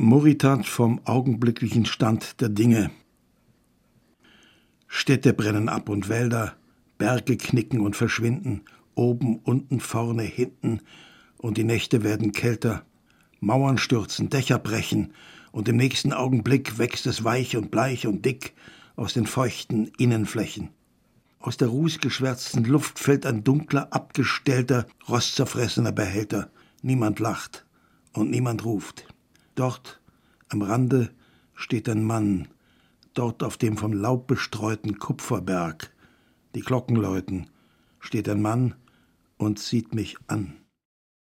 Moritat vom augenblicklichen Stand der Dinge. Städte brennen ab und Wälder, Berge knicken und verschwinden, oben, unten, vorne, hinten, und die Nächte werden kälter, Mauern stürzen, Dächer brechen, und im nächsten Augenblick wächst es weich und bleich und dick aus den feuchten Innenflächen. Aus der rußgeschwärzten Luft fällt ein dunkler, abgestellter, rostzerfressener Behälter. Niemand lacht und niemand ruft. Dort am Rande steht ein Mann, dort auf dem vom Laub bestreuten Kupferberg, die Glocken läuten, steht ein Mann und sieht mich an.